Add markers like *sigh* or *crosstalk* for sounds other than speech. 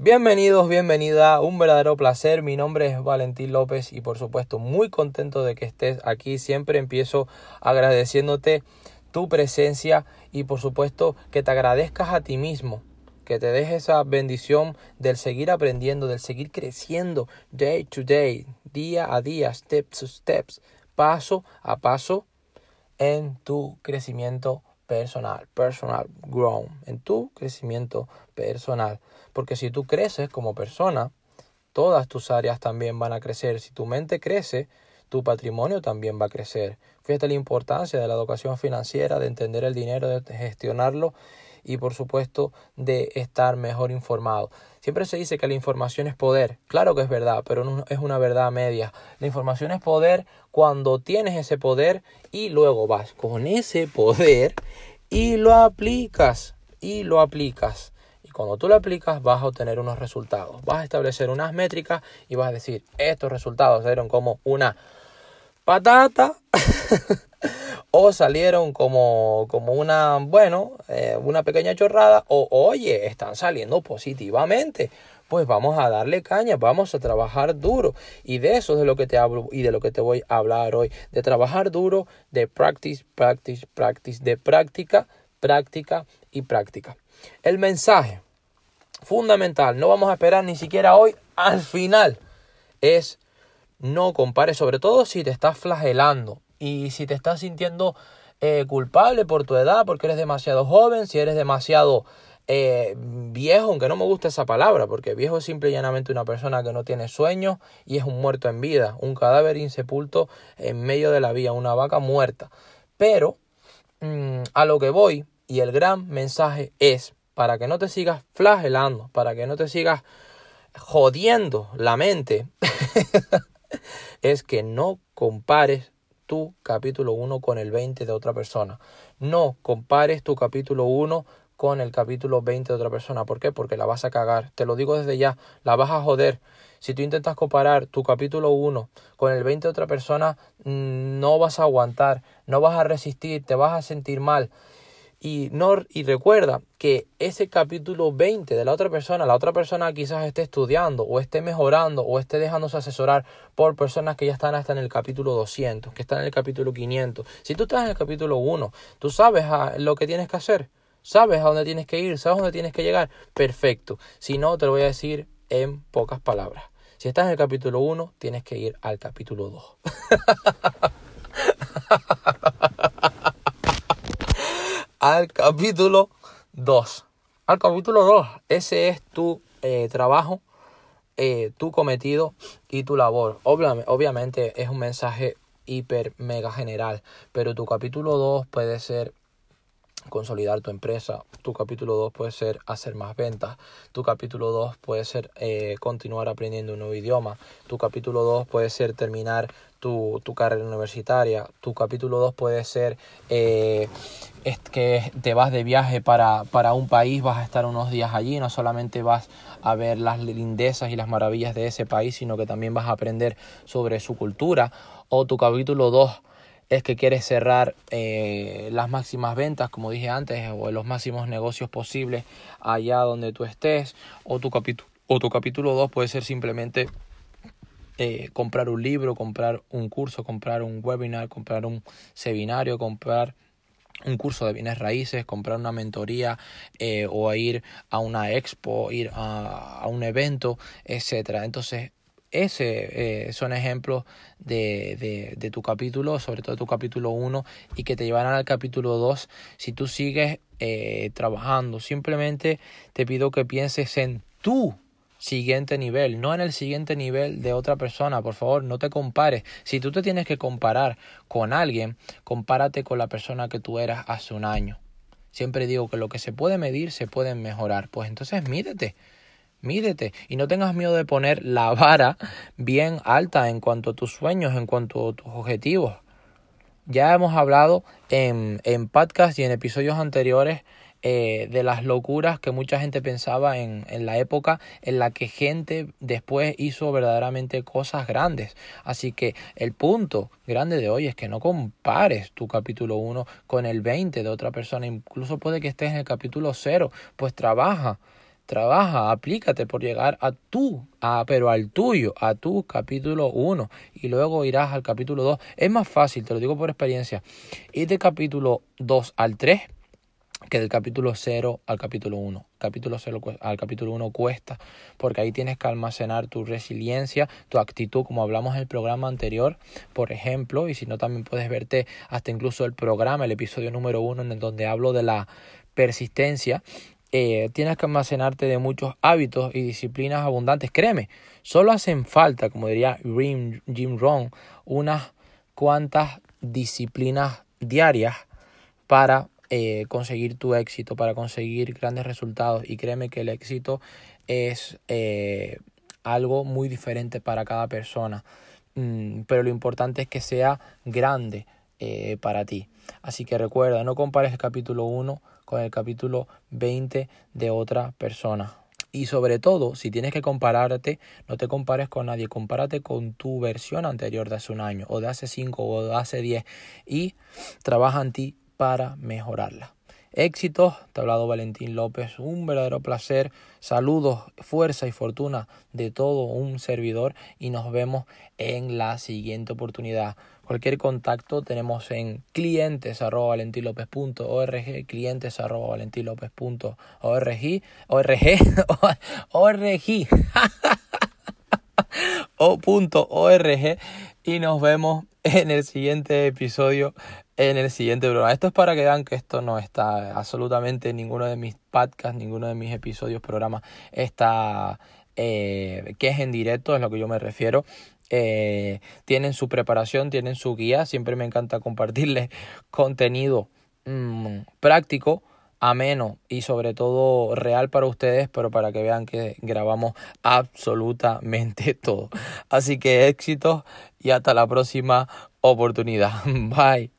Bienvenidos, bienvenida, un verdadero placer. Mi nombre es Valentín López y por supuesto muy contento de que estés aquí. Siempre empiezo agradeciéndote tu presencia y por supuesto que te agradezcas a ti mismo, que te dejes esa bendición del seguir aprendiendo, del seguir creciendo day to day, día a día, step to steps, paso a paso en tu crecimiento personal, personal grown, en tu crecimiento personal. Porque si tú creces como persona, todas tus áreas también van a crecer. Si tu mente crece, tu patrimonio también va a crecer. Fíjate la importancia de la educación financiera, de entender el dinero, de gestionarlo y por supuesto de estar mejor informado. Siempre se dice que la información es poder. Claro que es verdad, pero no es una verdad media. La información es poder cuando tienes ese poder y luego vas con ese poder y lo aplicas y lo aplicas. Cuando tú lo aplicas vas a obtener unos resultados. Vas a establecer unas métricas y vas a decir, estos resultados salieron como una patata *laughs* o salieron como, como una, bueno, eh, una pequeña chorrada o oye, están saliendo positivamente. Pues vamos a darle caña, vamos a trabajar duro. Y de eso es de lo que te hablo y de lo que te voy a hablar hoy. De trabajar duro, de practice, practice, practice, de práctica, práctica y práctica. El mensaje fundamental, no vamos a esperar ni siquiera hoy al final, es no compares, sobre todo si te estás flagelando y si te estás sintiendo eh, culpable por tu edad, porque eres demasiado joven, si eres demasiado eh, viejo, aunque no me gusta esa palabra, porque viejo es simple y llanamente una persona que no tiene sueños y es un muerto en vida, un cadáver insepulto en medio de la vía, una vaca muerta. Pero mm, a lo que voy y el gran mensaje es, para que no te sigas flagelando, para que no te sigas jodiendo la mente, *laughs* es que no compares tu capítulo 1 con el 20 de otra persona. No compares tu capítulo 1 con el capítulo 20 de otra persona. ¿Por qué? Porque la vas a cagar. Te lo digo desde ya, la vas a joder. Si tú intentas comparar tu capítulo 1 con el 20 de otra persona, mm, no vas a aguantar, no vas a resistir, te vas a sentir mal. Y, no, y recuerda que ese capítulo 20 de la otra persona, la otra persona quizás esté estudiando o esté mejorando o esté dejándose asesorar por personas que ya están hasta en el capítulo 200, que están en el capítulo 500. Si tú estás en el capítulo 1, tú sabes lo que tienes que hacer, sabes a dónde tienes que ir, sabes a dónde tienes que llegar, perfecto. Si no, te lo voy a decir en pocas palabras. Si estás en el capítulo 1, tienes que ir al capítulo 2. *laughs* al capítulo 2. Al capítulo 2. Ese es tu eh, trabajo, eh, tu cometido y tu labor. obviamente es un mensaje hiper mega general, pero tu capítulo 2 puede ser consolidar tu empresa. Tu capítulo 2 puede ser hacer más ventas. Tu capítulo 2 puede ser eh, continuar aprendiendo un nuevo idioma. Tu capítulo 2 puede ser terminar tu, tu carrera universitaria. Tu capítulo 2 puede ser eh, es que te vas de viaje para, para un país, vas a estar unos días allí, no solamente vas a ver las lindezas y las maravillas de ese país, sino que también vas a aprender sobre su cultura. O tu capítulo 2 es que quieres cerrar eh, las máximas ventas, como dije antes, o los máximos negocios posibles allá donde tú estés, o tu, o tu capítulo 2 puede ser simplemente eh, comprar un libro, comprar un curso, comprar un webinar, comprar un seminario, comprar un curso de bienes raíces, comprar una mentoría eh, o ir a una expo, ir a, a un evento, etcétera. Entonces ese eh, son ejemplos de, de, tu capítulo, sobre todo tu capítulo 1, y que te llevarán al capítulo 2 si tú sigues eh, trabajando. Simplemente te pido que pienses en tu siguiente nivel, no en el siguiente nivel de otra persona. Por favor, no te compares. Si tú te tienes que comparar con alguien, compárate con la persona que tú eras hace un año. Siempre digo que lo que se puede medir se puede mejorar. Pues entonces mídete Mídete y no tengas miedo de poner la *laughs* vara bien alta en cuanto a tus sueños, en cuanto a tus objetivos. Ya hemos hablado en, en podcast y en episodios anteriores eh, de las locuras que mucha gente pensaba en, en la época en la que gente después hizo verdaderamente cosas grandes. Así que el punto grande de hoy es que no compares tu capítulo 1 con el 20 de otra persona. Incluso puede que estés en el capítulo 0. Pues trabaja trabaja, aplícate por llegar a tú, a, pero al tuyo, a tu capítulo 1 y luego irás al capítulo 2. Es más fácil, te lo digo por experiencia, ir del capítulo 2 al 3 que del capítulo 0 al capítulo 1. Capítulo 0 al capítulo 1 cuesta, porque ahí tienes que almacenar tu resiliencia, tu actitud, como hablamos en el programa anterior, por ejemplo, y si no también puedes verte hasta incluso el programa, el episodio número 1, en donde hablo de la persistencia. Eh, tienes que almacenarte de muchos hábitos y disciplinas abundantes. Créeme, solo hacen falta, como diría Jim, Jim Rohn, unas cuantas disciplinas diarias para eh, conseguir tu éxito, para conseguir grandes resultados. Y créeme que el éxito es eh, algo muy diferente para cada persona. Mm, pero lo importante es que sea grande eh, para ti. Así que recuerda, no compares el capítulo 1 con el capítulo 20 de otra persona. Y sobre todo, si tienes que compararte, no te compares con nadie, compárate con tu versión anterior de hace un año, o de hace 5, o de hace 10, y trabaja en ti para mejorarla. Éxitos, te ha hablado Valentín López, un verdadero placer, saludos, fuerza y fortuna de todo un servidor y nos vemos en la siguiente oportunidad. Cualquier contacto tenemos en clientes arroba clientes arroba valentinlopez.org, org, org, *laughs* *laughs* o punto org y nos vemos en el siguiente episodio en el siguiente programa. Esto es para que vean que esto no está absolutamente en ninguno de mis podcasts, ninguno de mis episodios, programas está eh, que es en directo, es lo que yo me refiero. Eh, tienen su preparación, tienen su guía. Siempre me encanta compartirles *laughs* contenido mm, práctico, ameno y sobre todo real para ustedes, pero para que vean que grabamos absolutamente *laughs* todo. Así que éxitos y hasta la próxima oportunidad. *laughs* Bye.